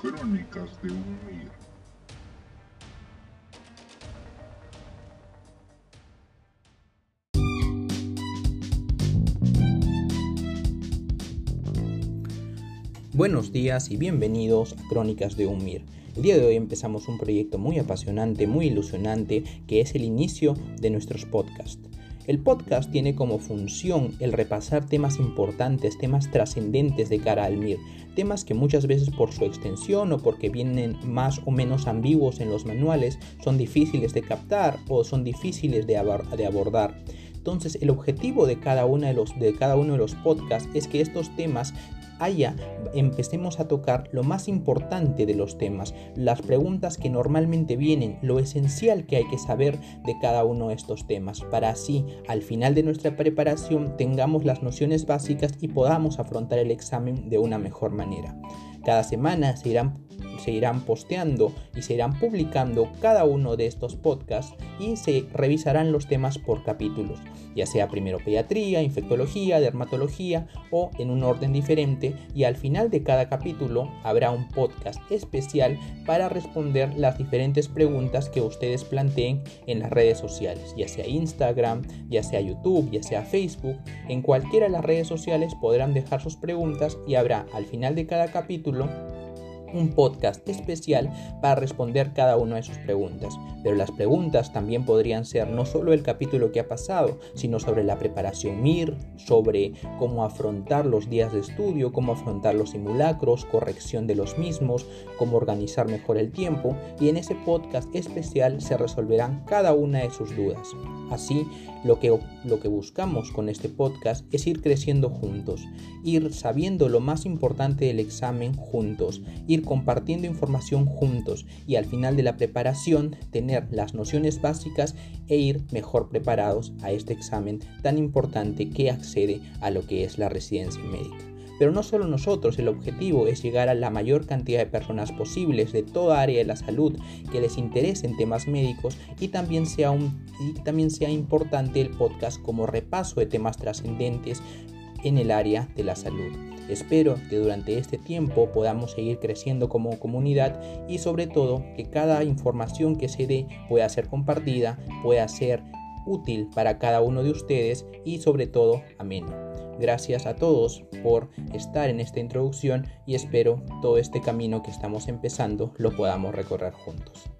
Crónicas de un Mir. Buenos días y bienvenidos a Crónicas de un Mir. El día de hoy empezamos un proyecto muy apasionante, muy ilusionante, que es el inicio de nuestros podcasts. El podcast tiene como función el repasar temas importantes, temas trascendentes de cara al MIR, temas que muchas veces por su extensión o porque vienen más o menos ambiguos en los manuales son difíciles de captar o son difíciles de, abordar. Entonces, el objetivo de cada, de, los, de cada uno de los podcasts es que estos temas haya, empecemos a tocar lo más importante de los temas, las preguntas que normalmente vienen, lo esencial que hay que saber de cada uno de estos temas, para así al final de nuestra preparación tengamos las nociones básicas y podamos afrontar el examen de una mejor manera. Cada semana se irán se irán posteando y se irán publicando cada uno de estos podcasts y se revisarán los temas por capítulos, ya sea primero pediatría, infectología, dermatología o en un orden diferente y al final de cada capítulo habrá un podcast especial para responder las diferentes preguntas que ustedes planteen en las redes sociales, ya sea Instagram, ya sea YouTube, ya sea Facebook, en cualquiera de las redes sociales podrán dejar sus preguntas y habrá al final de cada capítulo un podcast especial para responder cada una de sus preguntas. Pero las preguntas también podrían ser no solo el capítulo que ha pasado, sino sobre la preparación MIR, sobre cómo afrontar los días de estudio, cómo afrontar los simulacros, corrección de los mismos, cómo organizar mejor el tiempo y en ese podcast especial se resolverán cada una de sus dudas. Así, lo que, lo que buscamos con este podcast es ir creciendo juntos, ir sabiendo lo más importante del examen juntos, compartiendo información juntos y al final de la preparación tener las nociones básicas e ir mejor preparados a este examen tan importante que accede a lo que es la residencia médica. Pero no solo nosotros, el objetivo es llegar a la mayor cantidad de personas posibles de toda área de la salud que les interesen temas médicos y también sea, y también sea importante el podcast como repaso de temas trascendentes en el área de la salud. Espero que durante este tiempo podamos seguir creciendo como comunidad y sobre todo que cada información que se dé pueda ser compartida, pueda ser útil para cada uno de ustedes y sobre todo ameno. Gracias a todos por estar en esta introducción y espero todo este camino que estamos empezando lo podamos recorrer juntos.